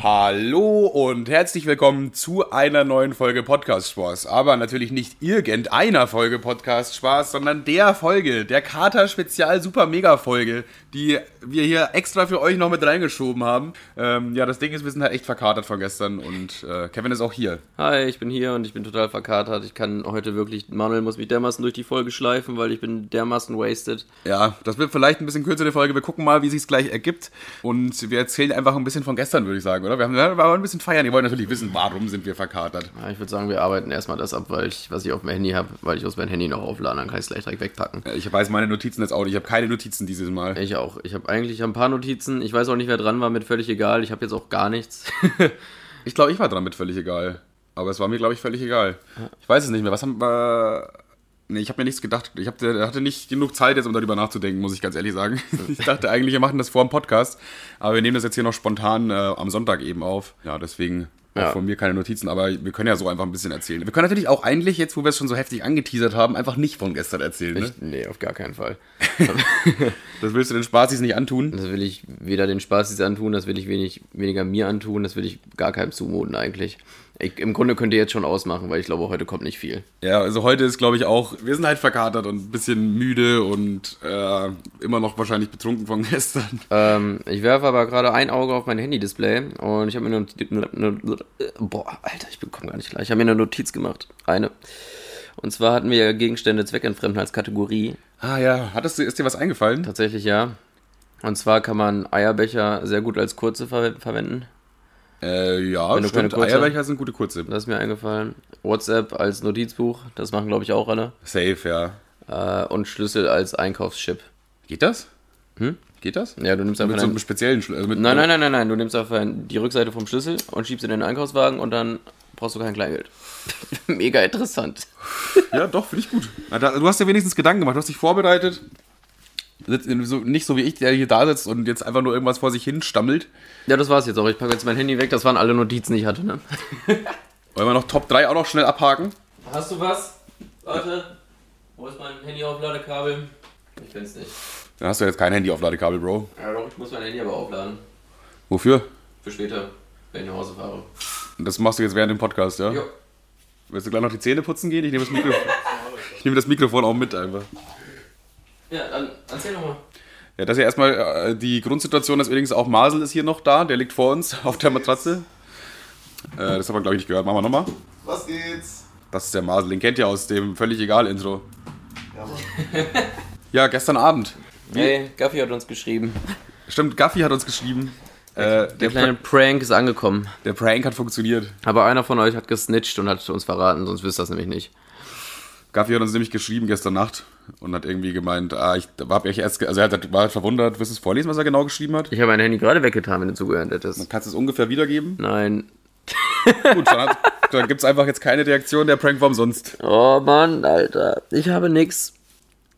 Hallo und herzlich willkommen zu einer neuen Folge Podcast Spaß. Aber natürlich nicht irgendeiner Folge Podcast Spaß, sondern der Folge, der Kater Spezial Super Mega Folge, die wir hier extra für euch noch mit reingeschoben haben. Ähm, ja, das Ding ist, wir sind halt echt verkatert von gestern und äh, Kevin ist auch hier. Hi, ich bin hier und ich bin total verkatert. Ich kann heute wirklich, Manuel muss mich dermaßen durch die Folge schleifen, weil ich bin dermaßen wasted. Ja, das wird vielleicht ein bisschen kürzer die Folge. Wir gucken mal, wie sich's gleich ergibt und wir erzählen einfach ein bisschen von gestern, würde ich sagen, oder? Wir haben wir wollen ein bisschen feiern. Die wollen natürlich wissen, warum sind wir verkatert. Ja, ich würde sagen, wir arbeiten erstmal das ab, weil ich, was ich auf dem Handy habe, weil ich aus meinem Handy noch aufladen, dann kann ich es gleich direkt wegpacken. Ich weiß meine Notizen jetzt auch nicht. Ich habe keine Notizen dieses Mal. Ich auch. Ich habe eigentlich ein paar Notizen. Ich weiß auch nicht, wer dran war, mit völlig egal. Ich habe jetzt auch gar nichts. ich glaube, ich war dran mit völlig egal. Aber es war mir, glaube ich, völlig egal. Ich weiß es nicht mehr. Was haben wir. Nee, ich habe mir nichts gedacht. Ich hab, hatte nicht genug Zeit, jetzt um darüber nachzudenken, muss ich ganz ehrlich sagen. Ich dachte eigentlich, wir machen das vor dem Podcast. Aber wir nehmen das jetzt hier noch spontan äh, am Sonntag eben auf. Ja, deswegen ja. von mir keine Notizen, aber wir können ja so einfach ein bisschen erzählen. Wir können natürlich auch eigentlich, jetzt wo wir es schon so heftig angeteasert haben, einfach nicht von gestern erzählen. Ne? Ich, nee, auf gar keinen Fall. das willst du den Spazis nicht antun? Das will ich weder den Spazis antun, das will ich wenig, weniger mir antun, das will ich gar keinem zumuten eigentlich. Ich, Im Grunde könnt ihr jetzt schon ausmachen, weil ich glaube, heute kommt nicht viel. Ja, also heute ist, glaube ich, auch, wir sind halt verkatert und ein bisschen müde und äh, immer noch wahrscheinlich betrunken von gestern. Ähm, ich werfe aber gerade ein Auge auf mein Handy-Display und ich habe mir eine, eine, eine, Boah, Alter, ich bekomme gar nicht klar. Ich habe mir eine Notiz gemacht. Eine. Und zwar hatten wir Gegenstände zweckentfremden als Kategorie. Ah ja, Hattest du, ist dir was eingefallen? Tatsächlich ja. Und zwar kann man Eierbecher sehr gut als kurze ver verwenden. Äh, ja, Wenn stimmt. Kurze, Eierbecher sind gute kurze. Das ist mir eingefallen. WhatsApp als Notizbuch, das machen glaube ich auch alle. Safe, ja. Äh, und Schlüssel als Einkaufschip. Geht das? Hm? Geht das? Ja, du nimmst einfach mit so einem speziellen Schlüssel. Also nein, nein, nein, nein, nein. Du nimmst einfach die Rückseite vom Schlüssel und schiebst in den Einkaufswagen und dann brauchst du kein Kleingeld. Mega interessant. ja, doch, finde ich gut. Du hast ja wenigstens Gedanken gemacht, du hast dich vorbereitet. Nicht so wie ich, der hier da sitzt und jetzt einfach nur irgendwas vor sich hin stammelt. Ja, das war's jetzt auch. Ich packe jetzt mein Handy weg. Das waren alle Notizen, die ich hatte. Ne? Wollen wir noch Top 3 auch noch schnell abhaken? Hast du was? Warte. Wo ist mein Handy-Aufladekabel? Ich find's nicht. Dann hast du jetzt kein Handy-Aufladekabel, Bro. Ja, doch, ich muss mein Handy aber aufladen. Wofür? Für später, wenn ich nach Hause fahre. Und das machst du jetzt während dem Podcast, ja? Ja. Willst du gleich noch die Zähne putzen gehen? Ich nehme das Mikrofon, ich nehme das Mikrofon auch mit einfach. Ja, dann erzähl nochmal. Ja, das ist ja erstmal äh, die Grundsituation, dass übrigens auch Masel ist hier noch da, der liegt vor uns auf der Matratze. Äh, das haben wir, glaube ich, nicht gehört. Machen wir nochmal. Was geht's? Das ist der Masel, den kennt ihr aus dem völlig egal Intro. Ja, Mann. ja, gestern Abend. Hey, Gaffi hat uns geschrieben. Stimmt, Gaffi hat uns geschrieben. Der, äh, der kleine Pr Prank ist angekommen. Der Prank hat funktioniert. Aber einer von euch hat gesnitcht und hat uns verraten, sonst wisst ihr das nämlich nicht. Gaffi hat uns nämlich geschrieben gestern Nacht und hat irgendwie gemeint, ah, ich hab ich erst, also er hat, war halt verwundert, willst du es vorlesen, was er genau geschrieben hat? Ich habe mein Handy gerade weggetan, wenn du zugehört hättest. Dann kannst du es ungefähr wiedergeben? Nein. Gut, dann, dann gibt es einfach jetzt keine Reaktion, der Prank war umsonst. Oh Mann, Alter, ich habe nix.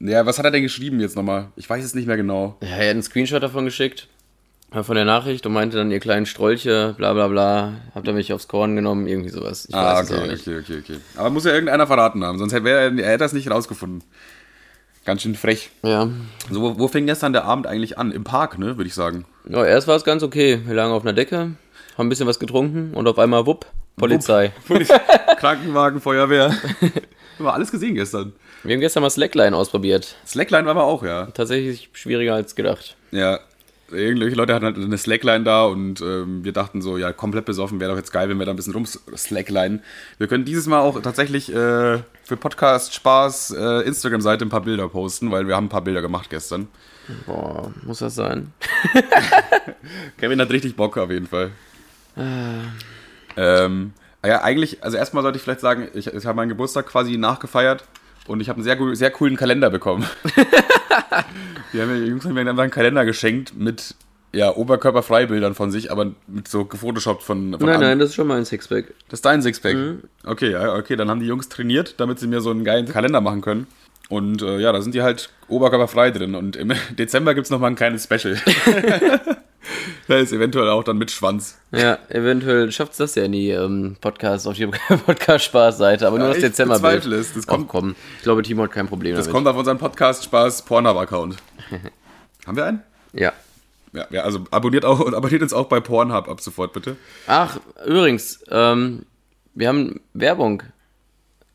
Ja, was hat er denn geschrieben jetzt nochmal? Ich weiß es nicht mehr genau. Ja, er hat einen Screenshot davon geschickt von der Nachricht und meinte dann, ihr kleinen Strolche, bla bla bla, habt ihr mich aufs Korn genommen, irgendwie sowas. Ich ah, okay, okay, okay, okay. Aber muss ja irgendeiner verraten haben, sonst hätte er, er hätte das nicht rausgefunden. Ganz schön frech. Ja. So, wo, wo fing gestern der Abend eigentlich an? Im Park, ne, würde ich sagen. Ja, erst war es ganz okay. Wir lagen auf einer Decke, haben ein bisschen was getrunken und auf einmal, wupp, Polizei. Wupp. Krankenwagen, Feuerwehr. haben wir alles gesehen gestern. Wir haben gestern mal Slackline ausprobiert. Slackline war aber auch, ja. Tatsächlich schwieriger als gedacht. Ja, irgendwelche Leute hatten halt eine Slackline da und ähm, wir dachten so, ja, komplett besoffen wäre doch jetzt geil, wenn wir da ein bisschen rumslackline. Wir können dieses Mal auch tatsächlich äh, für Podcast Spaß äh, Instagram-Seite ein paar Bilder posten, weil wir haben ein paar Bilder gemacht gestern. Boah, muss das sein? Kevin hat richtig Bock auf jeden Fall. Ah. ähm, ja, eigentlich, also erstmal sollte ich vielleicht sagen, ich, ich habe meinen Geburtstag quasi nachgefeiert und ich habe einen sehr, sehr coolen Kalender bekommen. die, haben, die Jungs haben mir einfach einen Kalender geschenkt mit ja, Oberkörperfreibildern von sich, aber mit so gefotoshoppt von, von Nein, an. nein, das ist schon mein Sixpack. Das ist dein Sixpack? Mhm. Okay, ja, okay, dann haben die Jungs trainiert, damit sie mir so einen geilen Kalender machen können. Und äh, ja, da sind die halt oberkörperfrei drin. Und im Dezember gibt es nochmal ein kleines Special. da ist eventuell auch dann mit Schwanz. Ja, eventuell schafft es das ja in die ähm, Podcast, auf die Podcast-Spaß-Seite, aber nur ja, das Dezember-Bild. es. Das kommt, komm, ich glaube, Timo hat kein Problem das damit. Das kommt auf unseren Podcast-Spaß-Pornhub-Account. Haben wir einen? Ja. Ja, ja, also abonniert, auch, abonniert uns auch bei Pornhub ab sofort, bitte. Ach, übrigens, ähm, wir haben Werbung.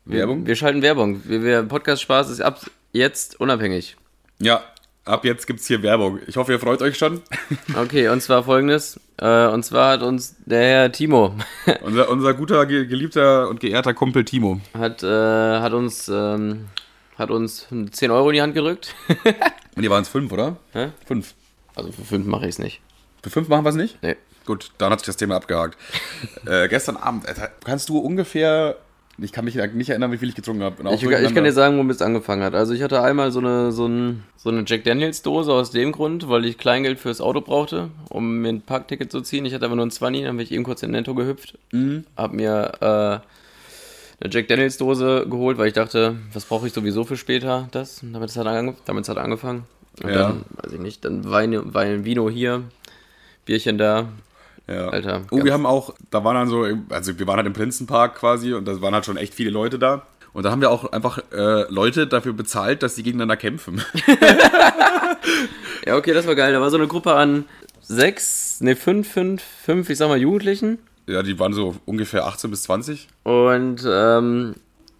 Wir, Werbung? Wir schalten Werbung. Wir, wir Podcast Spaß ist ab jetzt unabhängig. Ja, ab jetzt gibt's hier Werbung. Ich hoffe, ihr freut euch schon. Okay, und zwar folgendes. Äh, und zwar hat uns der Herr Timo unser, unser guter, ge- geliebter und geehrter Kumpel Timo. hat, äh, hat uns ähm, hat uns 10 Euro in die Hand gedrückt. Und die waren es fünf, oder? Hä? Fünf. Also für 5 mache ich es nicht. Für fünf machen wir es nicht? Nee. Gut, dann hat sich das Thema abgehakt. äh, gestern Abend, kannst du ungefähr. Ich kann mich nicht erinnern, wie viel ich getrunken habe. Ich, ich kann dir sagen, womit es angefangen hat. Also ich hatte einmal so eine, so, ein, so eine Jack Daniels Dose aus dem Grund, weil ich Kleingeld fürs Auto brauchte, um mir ein Parkticket zu ziehen. Ich hatte aber nur ein 20, dann bin ich eben kurz in Netto gehüpft. Hab mir äh, eine Jack Daniels Dose geholt, weil ich dachte, was brauche ich sowieso für später das. Und Damit hat, ange damit hat angefangen. Und Ja. dann, weiß ich nicht, dann Wein, Wein, Vino hier, Bierchen da. Ja. Alter, Oh, wir haben auch, da waren dann so, also wir waren halt im Prinzenpark quasi und da waren halt schon echt viele Leute da. Und da haben wir auch einfach äh, Leute dafür bezahlt, dass sie gegeneinander kämpfen. Ja, okay, das war geil. Da war so eine Gruppe an sechs, ne, fünf, fünf, fünf, ich sag mal Jugendlichen. ja, die waren so ungefähr 18 bis 20. Und ähm,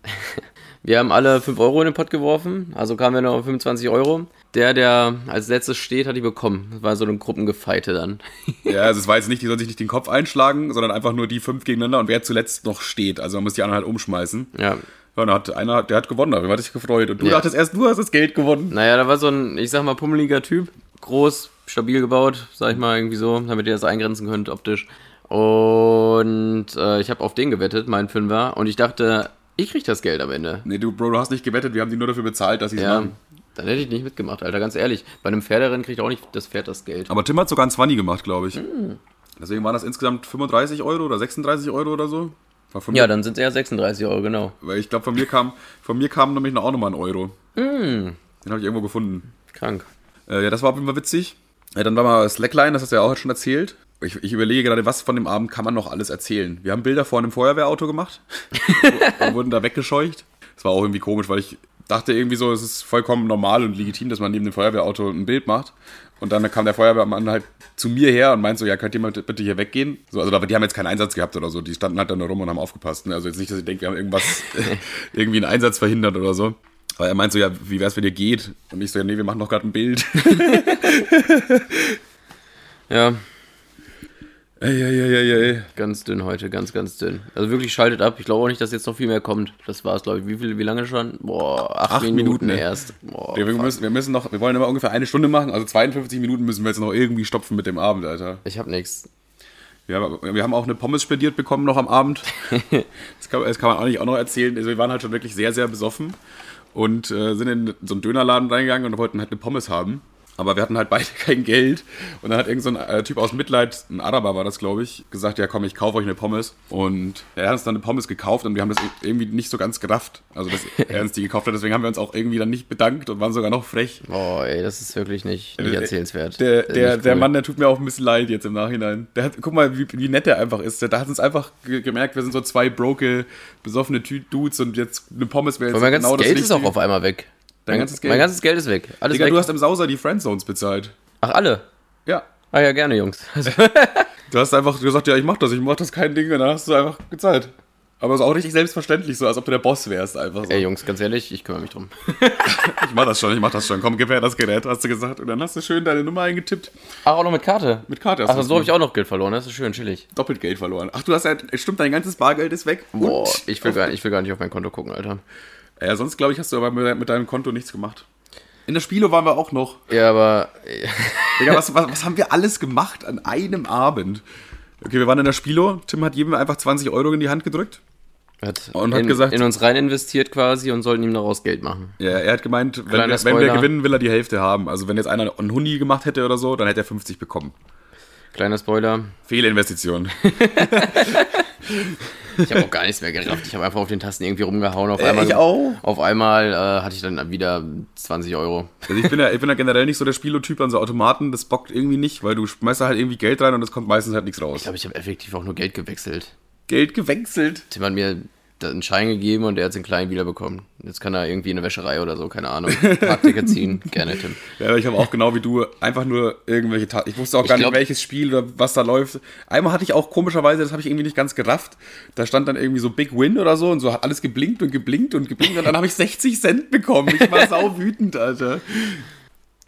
wir haben alle 5 Euro in den Pott geworfen, also kamen wir noch auf 25 Euro. Der, der als letztes steht, hat die bekommen. Das war so eine Gruppengefeite dann. Ja, also es war jetzt nicht, die sollen sich nicht den Kopf einschlagen, sondern einfach nur die fünf gegeneinander und wer zuletzt noch steht. Also man muss die anderen halt umschmeißen. ja. Ja, und dann hat einer, der hat gewonnen, darüber hat sich gefreut. Und du Ja. dachtest erst, du hast das Geld gewonnen. Naja, da war so ein, ich sag mal, pummeliger Typ. Groß, stabil gebaut, sag ich mal, irgendwie so, damit ihr das eingrenzen könnt optisch. Und äh, ich habe auf den gewettet, mein Fünfer. Und ich dachte, ich krieg das Geld am Ende. Nee, du, Bro, du hast nicht gewettet, wir haben die nur dafür bezahlt, dass sie es Ja, machen. Dann hätte ich nicht mitgemacht, Alter, ganz ehrlich. Bei einem Pferderennen kriegt auch nicht das Pferd das Geld. Aber Tim hat sogar ein 20 gemacht, glaube ich. Hm. Deswegen waren das insgesamt 35 Euro oder 36 Euro oder so. Ja, dann sind es eher 36 Euro, genau. Weil ich glaube, von mir kam, von mir kam nämlich noch auch nochmal ein Euro. Hm. Den habe ich irgendwo gefunden. Krank. Äh, ja, das war auf jeden Fall witzig. Ja, dann war mal Slackline, das hast du ja auch schon erzählt. Ich, ich überlege gerade, was von dem Abend kann man noch alles erzählen. Wir haben Bilder vor einem Feuerwehrauto gemacht und wurden da weggescheucht. Das war auch irgendwie komisch, weil ich dachte irgendwie so, es ist vollkommen normal und legitim, dass man neben dem Feuerwehrauto ein Bild macht. Und dann kam der Feuerwehrmann halt zu mir her und meinte so, ja, könnt ihr mal bitte hier weggehen? So, also die haben jetzt keinen Einsatz gehabt oder so. Die standen halt da nur rum und haben aufgepasst. Ne? Also jetzt nicht, dass ich denke, wir haben irgendwas, irgendwie einen Einsatz verhindert oder so. Aber er meint so, ja, wie wär's, wenn ihr geht? Und ich so, ja, nee, wir machen doch gerade ein Bild. Ja, Eieieiei. ganz dünn heute, ganz, ganz dünn. Also wirklich schaltet ab. Ich glaube auch nicht, dass jetzt noch viel mehr kommt. Das war's, glaube ich. Wie viel, wie lange schon? Boah, acht, Acht Minuten, Minuten, ne? erst. Boah, Wir, wir, müssen, wir müssen noch, wir wollen immer ungefähr eine Stunde machen, also 52 Minuten müssen wir jetzt noch irgendwie stopfen mit dem Abend, Alter. ich hab nix. Wir haben, wir haben auch eine Pommes spendiert bekommen noch am Abend. Das kann, das kann man auch nicht auch noch erzählen. Also wir waren halt schon wirklich sehr, sehr besoffen und äh, sind in so einen Dönerladen reingegangen und wollten halt eine Pommes haben. Aber wir hatten halt beide kein Geld. Und dann hat irgend so ein äh, Typ aus Mitleid, ein Araber war das, glaube ich, gesagt, ja komm, ich kaufe euch eine Pommes. Und er hat uns dann eine Pommes gekauft und wir haben das irgendwie nicht so ganz gerafft. Also, dass er uns die gekauft hat. Deswegen haben wir uns auch irgendwie dann nicht bedankt und waren sogar noch frech. Boah, ey, das ist wirklich nicht, nicht Äh, erzählenswert. Der, der, nicht der cool. Mann, der tut mir auch ein bisschen leid jetzt im Nachhinein. Der hat, guck mal, wie, wie nett der einfach ist. Der, der hat uns einfach ge gemerkt, wir sind so zwei broke, besoffene Dudes und jetzt eine Pommes wäre jetzt Aber mein ganzes genau das Geld ist auch auf einmal weg. Dein mein, ganzes Geld? Mein ganzes Geld ist weg. Alles Digga, weg. du hast im Sauser die Friendzones bezahlt. Ach, alle? Ja. Ah ja, gerne, Jungs. Du hast einfach gesagt, ja, ich mach das, ich mach das kein Ding und dann hast du einfach gezahlt. Aber es ist auch richtig selbstverständlich, so als ob du der Boss wärst, einfach so. ey, Jungs, ganz ehrlich, ich kümmere mich drum. Ich mach das schon, ich mach das schon. Komm, gib her das Gerät, hast du gesagt. Und dann hast du schön deine Nummer eingetippt. Ach, auch noch mit Karte? Mit Karte hast Ach, so habe ich auch noch Geld verloren. Das ist schön, chillig. doppelt Geld verloren. Ach, du hast ja, stimmt, dein ganzes Bargeld ist weg. Boah, ich will, gar, ich will gar nicht auf mein Konto gucken, Alter. Ja, sonst glaube ich, hast du aber mit deinem Konto nichts gemacht. In der Spielo waren wir auch noch. Ja, aber Digga, was, was, was haben wir alles gemacht an einem Abend? Okay, wir waren in der Spielo. Tim hat jedem einfach 20 Euro in die Hand gedrückt. hat, Und hat in, gesagt- in uns rein investiert quasi und sollten ihm daraus Geld machen. Ja, er hat gemeint, wenn, wir, wenn wir gewinnen, will er die Hälfte haben. Also wenn jetzt einer einen Hundi gemacht hätte oder so, dann hätte er 50 bekommen. Kleiner Spoiler. Fehlinvestition. Ich habe auch gar nichts mehr gerafft. Ich habe einfach auf den Tasten irgendwie rumgehauen. Auf Äh, einmal, ich auch. Auf einmal äh, hatte ich dann wieder 20 Euro. Also ich bin ja, ich bin ja generell nicht so der Spielotyp an so Automaten. Das bockt irgendwie nicht, weil du schmeißt da halt irgendwie Geld rein und es kommt meistens halt nichts Ich raus. glaube, ich habe effektiv auch nur Geld gewechselt. Geld gewechselt. Tim hat mir einen Schein gegeben und er hat den kleinen wiederbekommen. Jetzt kann er irgendwie in eine Wäscherei oder so, keine Ahnung, Parkticket ziehen. Gerne, Tim. Ja, aber ich habe auch genau wie du einfach nur irgendwelche Ta Ich wusste auch Ich gar glaub- nicht, welches Spiel oder was da läuft. Einmal hatte ich auch komischerweise, das habe ich irgendwie nicht ganz gerafft. Da stand dann irgendwie so Big Win oder so und so hat alles geblinkt und geblinkt und geblinkt und dann habe ich 60 Cent bekommen. Ich war sau wütend, Alter.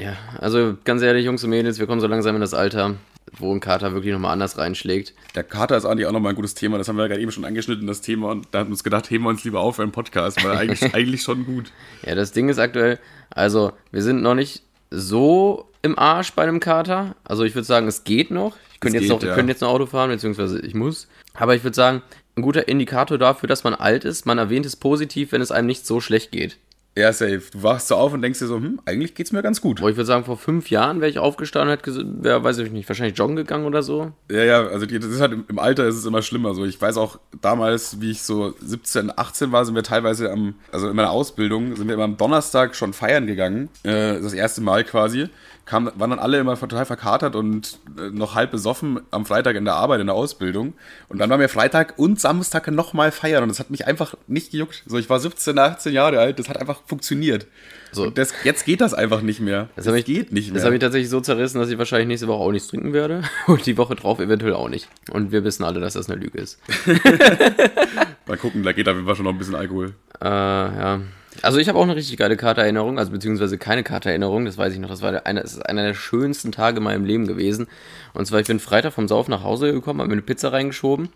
Ja, also ganz ehrlich, Jungs und Mädels, wir kommen so langsam in das Alter, wo ein Kater wirklich nochmal anders reinschlägt. Der Kater ist eigentlich auch nochmal ein gutes Thema. Das haben wir ja gerade eben schon angeschnitten, das Thema. Und da haben wir uns gedacht, heben wir uns lieber auf für einen Podcast, weil eigentlich, eigentlich schon gut. Ja, das Ding ist aktuell, also wir sind noch nicht so im Arsch bei einem Kater. Also ich würde sagen, es geht noch. Ich könnte jetzt, noch, ja. jetzt noch Auto fahren, beziehungsweise ich muss. Aber ich würde sagen, ein guter Indikator dafür, dass man alt ist, man erwähnt es positiv, wenn es einem nicht so schlecht geht. Ja, safe. Du wachst so auf und denkst dir so, hm, eigentlich geht's mir ganz gut. Wo ich würde sagen, vor fünf Jahren wäre ich aufgestanden hätte, wär, weiß ich nicht, wahrscheinlich joggen gegangen oder so. Ja, ja, also die, das ist halt im, im Alter ist es immer schlimmer. So, ich weiß auch damals, wie ich so 17, 18 war, sind wir teilweise am, also in meiner Ausbildung, sind wir immer am Donnerstag schon feiern gegangen. Äh, das erste Mal quasi. Kam, waren dann alle immer total verkatert und äh, noch halb besoffen am Freitag in der Arbeit, in der Ausbildung. Und dann waren wir Freitag und Samstag nochmal feiern und das hat mich einfach nicht gejuckt. So, ich war 17, 18 Jahre alt, das hat einfach funktioniert. So. Das, jetzt geht das einfach nicht mehr. Das, hat mich, geht nicht mehr. Das hat mich tatsächlich so zerrissen, dass ich wahrscheinlich nächste Woche auch nichts trinken werde. Und die Woche drauf eventuell auch nicht. Und wir wissen alle, dass das eine Lüge ist. Mal gucken, da geht auf jeden Fall schon noch ein bisschen Alkohol. Äh, ja. Also ich habe auch eine richtig geile Karteerinnerung, also beziehungsweise keine Karteerinnerung, das weiß ich noch. Das war einer, das ist einer der schönsten Tage in meinem Leben gewesen. Und zwar, ich bin Freitag vom Sauf nach Hause gekommen, habe mir eine Pizza reingeschoben.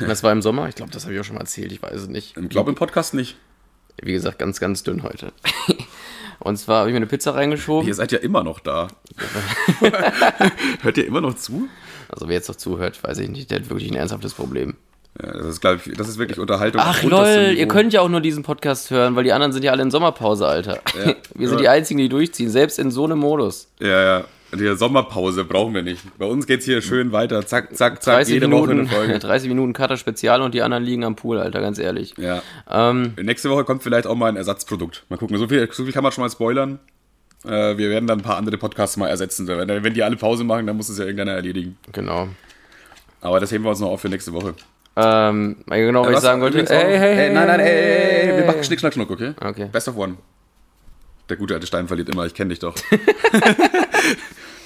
Und das war im Sommer. Ich glaube, das habe ich auch schon mal erzählt, ich weiß es nicht. Ich glaube im Podcast nicht. Wie gesagt, ganz, ganz dünn heute. Und zwar habe ich mir eine Pizza reingeschoben. Ihr seid ja immer noch da. Hört ihr immer noch zu? Also wer jetzt noch zuhört, weiß ich nicht, der hat wirklich ein ernsthaftes Problem. Ja, das ist, glaube ich, das ist wirklich Unterhaltung. Ach lol, ihr könnt ja auch nur diesen Podcast hören, weil die anderen sind ja alle in Sommerpause, Alter. Ja. Wir sind Ja. die Einzigen, die durchziehen, selbst in so einem Modus. Ja, ja. Die Sommerpause brauchen wir nicht. Bei uns geht's hier schön weiter. Zack, zack, zack. 30 jede Woche Minuten, eine Folge. 30 Minuten Kater Spezial und die anderen liegen am Pool, Alter, ganz ehrlich. Ja. Ähm, Nächste Woche kommt vielleicht auch mal ein Ersatzprodukt. Mal gucken. So viel, so viel kann man schon mal spoilern. Äh, wir werden dann ein paar andere Podcasts mal ersetzen. Wenn, wenn die alle Pause machen, dann muss es ja irgendeiner erledigen. genau. Aber das heben wir uns noch auf für nächste Woche. Ähm, genau, was ich sagen wollte. übrigens auch- Ey, hey, hey, nein, nein, ey, ey, ey, wir hey. machen Schnick, Schnack, Schnuck, okay? Okay. Best of one. Der gute alte Stein verliert immer, ich kenne dich doch.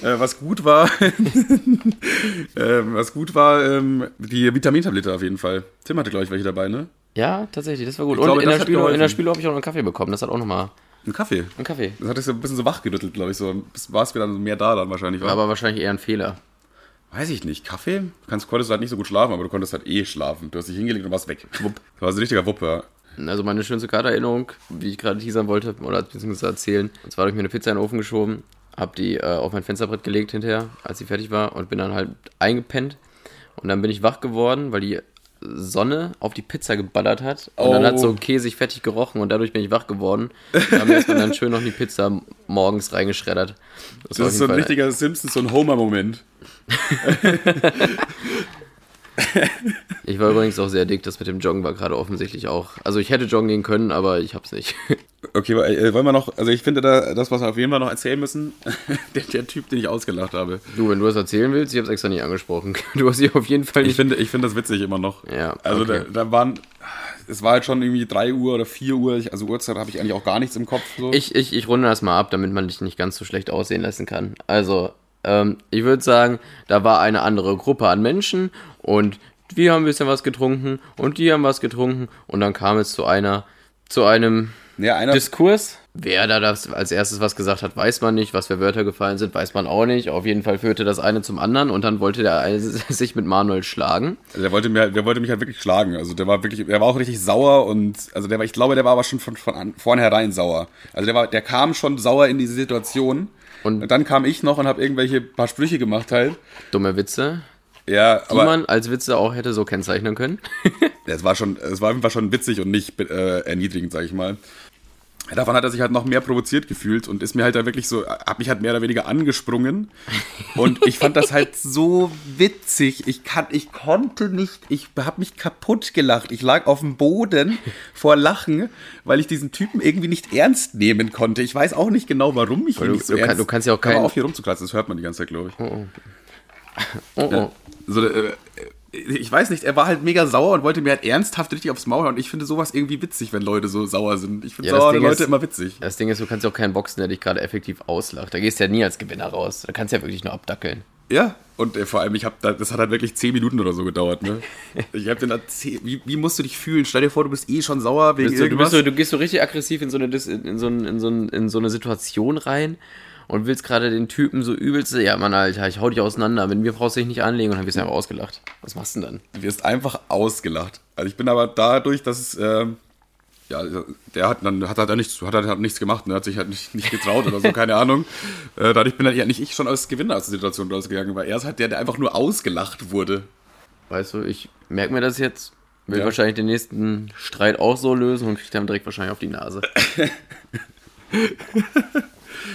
äh, was gut war, ähm, was gut war, ähm, die Vitamintablette auf jeden Fall. Tim hatte, glaube ich, welche dabei, ne? Ja, tatsächlich, das war gut. Ich Und glaube, in, der Spielo, in der. Spielo habe ich auch noch einen Kaffee bekommen. Das hat auch nochmal Ein Kaffee. einen Kaffee. Das hat dich so ein bisschen so wachgerüttelt, glaube ich. So war es wieder mehr da dann wahrscheinlich. War. Aber wahrscheinlich eher ein Fehler. Weiß ich nicht. Kaffee? Du kannst, konntest halt nicht so gut schlafen, aber du konntest halt eh schlafen. Du hast dich hingelegt und warst weg. Wupp. Das war so ein richtiger Wupper. Also meine schönste Karterinnerung, wie ich gerade teasern wollte, oder beziehungsweise erzählen. Und zwar habe ich mir eine Pizza in den Ofen geschoben, habe die äh, auf mein Fensterbrett gelegt hinterher, als sie fertig war und bin dann halt eingepennt. Und dann bin ich wach geworden, weil die Sonne auf die Pizza geballert hat. Und dann Oh. hat so käsig fettig gerochen und dadurch bin ich wach geworden. Da haben wir erstmal dann schön noch die Pizza morgens reingeschreddert. Das auf ist so ein Fall- richtiger Simpsons, so ein Homer-Moment. Ich war übrigens auch sehr dick, das mit dem Joggen war gerade offensichtlich auch. Also ich hätte joggen gehen können, aber ich hab's nicht. Okay, äh, wollen wir noch, also ich finde da, das, was wir auf jeden Fall noch erzählen müssen, der, der Typ, den ich ausgelacht habe. Du, wenn du das erzählen willst, ich hab's extra nicht angesprochen. Du hast sie auf jeden Fall Ich nicht. finde, ich finde das witzig immer noch. Ja, Also okay. da, da waren, es war halt schon irgendwie 3 Uhr oder 4 Uhr, also Uhrzeit habe ich eigentlich auch gar nichts im Kopf. So. Ich, ich, ich runde das mal ab, damit man dich nicht ganz so schlecht aussehen lassen kann. Also, ähm, ich würde sagen, da war eine andere Gruppe an Menschen und wir haben ein bisschen was getrunken und die haben was getrunken und dann kam es zu einer, zu einem ja, einer, Diskurs. Wer da das als erstes was gesagt hat, weiß man nicht. Was für Wörter gefallen sind, weiß man auch nicht. Auf jeden Fall führte das eine zum anderen und dann wollte der eine sich mit Manuel schlagen. also der wollte, mir, der wollte mich halt wirklich schlagen. Also der war wirklich, der war auch richtig sauer und, also der war, ich glaube, der war aber schon von, von an, vornherein sauer. Also der war, der kam schon sauer in diese Situation. Und- Und, dann kam ich noch und habe irgendwelche paar Sprüche gemacht halt. Dumme Witze, Ja, die aber man als Witze auch hätte so kennzeichnen können. es war schon, es war Fall schon witzig und nicht äh, erniedrigend, sag ich mal. Davon hat er sich halt noch mehr provoziert gefühlt und ist mir halt da wirklich so, hat mich halt mehr oder weniger angesprungen. Und ich fand das halt so witzig. Ich kann, ich konnte nicht, ich habe mich kaputt gelacht. Ich lag auf dem Boden vor Lachen, weil ich diesen Typen irgendwie nicht ernst nehmen konnte. Ich weiß auch nicht genau, warum ich ihn du- nicht so du kann- ernst. du kannst ja auch Hör mal kein- auf hier rumzukratzen, das hört man die ganze Zeit, glaube ich. Oh, oh. So, äh, ich weiß nicht, er war halt mega sauer und wollte mir halt ernsthaft richtig aufs Maul hauen. Und ich finde sowas irgendwie witzig, wenn Leute so sauer sind. Ich finde Ja, sauere Leute ist- immer witzig. Das Ding ist, du kannst ja auch keinen boxen, der dich gerade effektiv auslacht. Da gehst du ja nie als Gewinner raus. Da kannst du ja wirklich nur abdackeln. Ja, und äh, vor allem, ich hab da, das hat halt wirklich 10 Minuten oder so gedauert, ne? Ich hab den da 10, wie, wie musst du dich fühlen? Stell dir vor, du bist eh schon sauer wegen Bist du, du, irgendwas. bist so, du gehst so richtig aggressiv in so eine, in so, in so, in so eine Situation rein und willst gerade den Typen so übelst, ja Mann, Alter, ich hau dich auseinander. Mit mir brauchst du dich nicht anlegen und dann wirst du einfach ausgelacht. Was machst du denn dann? Du wirst einfach ausgelacht. Also ich bin aber dadurch, dass es, ähm, ja, der hat dann hat da nichts, hat er hat nichts gemacht, ne? hat sich halt nicht, nicht getraut oder so, keine Ahnung. Äh, dadurch bin dann ja nicht ich schon als Gewinner aus der Situation rausgegangen, weil er ist halt der, der einfach nur ausgelacht wurde. Weißt du, ich merke mir das jetzt, will Ja. wahrscheinlich den nächsten Streit auch so lösen und krieg dann direkt wahrscheinlich auf die Nase.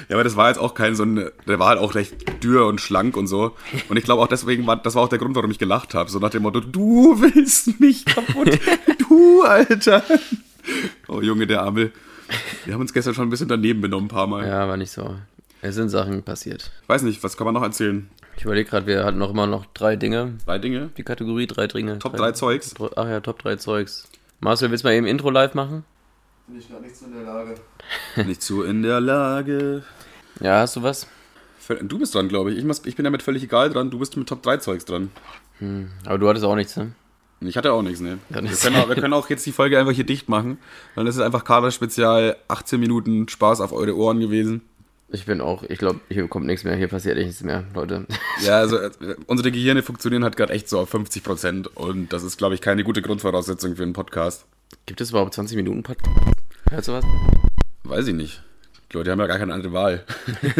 Ja, aber das war jetzt auch kein so ein, der war halt auch recht dürr und schlank und so. Und ich glaube auch deswegen war, das war auch der Grund, warum ich gelacht habe. So nach dem Motto, du willst mich kaputt, du, Alter. Oh Junge, der Arme. Wir haben uns gestern schon ein bisschen daneben benommen, ein paar Mal. Ja, war nicht so. Es sind Sachen passiert. Weiß nicht, was kann man noch erzählen? Ich überlege gerade, wir hatten noch immer noch drei Dinge. Drei Dinge? Die Kategorie drei Dinge. Top drei Zeugs? Ach ja, Top 3 Zeugs. Marcel, willst du mal eben Intro live machen? Bin ich gar nicht so in der Lage. Nicht so in der Lage. Ja, hast du was? Du bist dran, glaube ich. ich. muss- Ich bin damit völlig egal dran. Du bist mit Top 3 Zeugs dran. Aber du hattest auch nichts, ne? Ich hatte auch nichts, ne? Wir können, auch, wir können auch jetzt die Folge einfach hier dicht machen. Dann ist es einfach Kader-Spezial, 18 Minuten Spaß auf eure Ohren gewesen. Ich bin auch, ich glaube, hier kommt nichts mehr, hier passiert echt nichts mehr, Leute. Ja, also äh, unsere Gehirne funktionieren halt gerade echt so auf 50 Prozent und das ist, glaube ich, keine gute Grundvoraussetzung für einen Podcast. Gibt es überhaupt 20 Minuten Podcast? Hörst du was? Weiß ich nicht. Die Leute haben ja gar keine andere Wahl.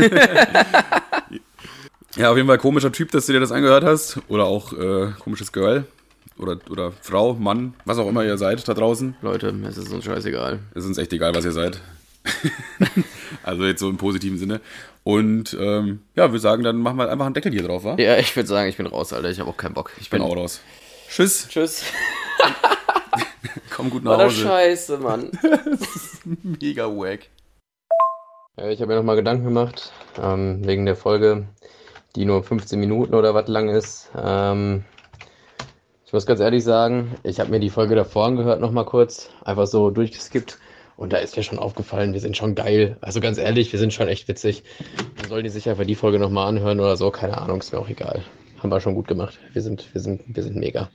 ja, auf jeden Fall komischer Typ, dass du dir das angehört hast. Oder auch äh, komisches Girl. Oder, oder Frau, Mann, was auch immer ihr seid da draußen. Leute, es ist uns scheißegal. Es ist uns echt egal, was ihr seid. also jetzt so im positiven Sinne. Und ähm, ja, wir sagen, dann machen wir einfach einen Deckel hier drauf, wa? Ja, ich würde sagen, ich bin raus, Alter. Ich habe auch keinen Bock. Ich Ich bin auch raus. Tschüss. Tschüss. Komm gut nach Hause. scheiße, Mann. Mega wack. Ja, ich habe mir nochmal Gedanken gemacht, ähm, wegen der Folge, die nur 15 Minuten oder was lang ist. Ähm, ich muss ganz ehrlich sagen, ich habe mir die Folge davor angehört, nochmal kurz, einfach so durchgeskippt. Und da ist mir schon aufgefallen, wir sind schon geil. Also ganz ehrlich, wir sind schon echt witzig. Dann sollen die sich einfach die Folge nochmal anhören oder so, keine Ahnung, ist mir auch egal. Haben wir schon gut gemacht. Wir sind, wir sind, wir sind mega.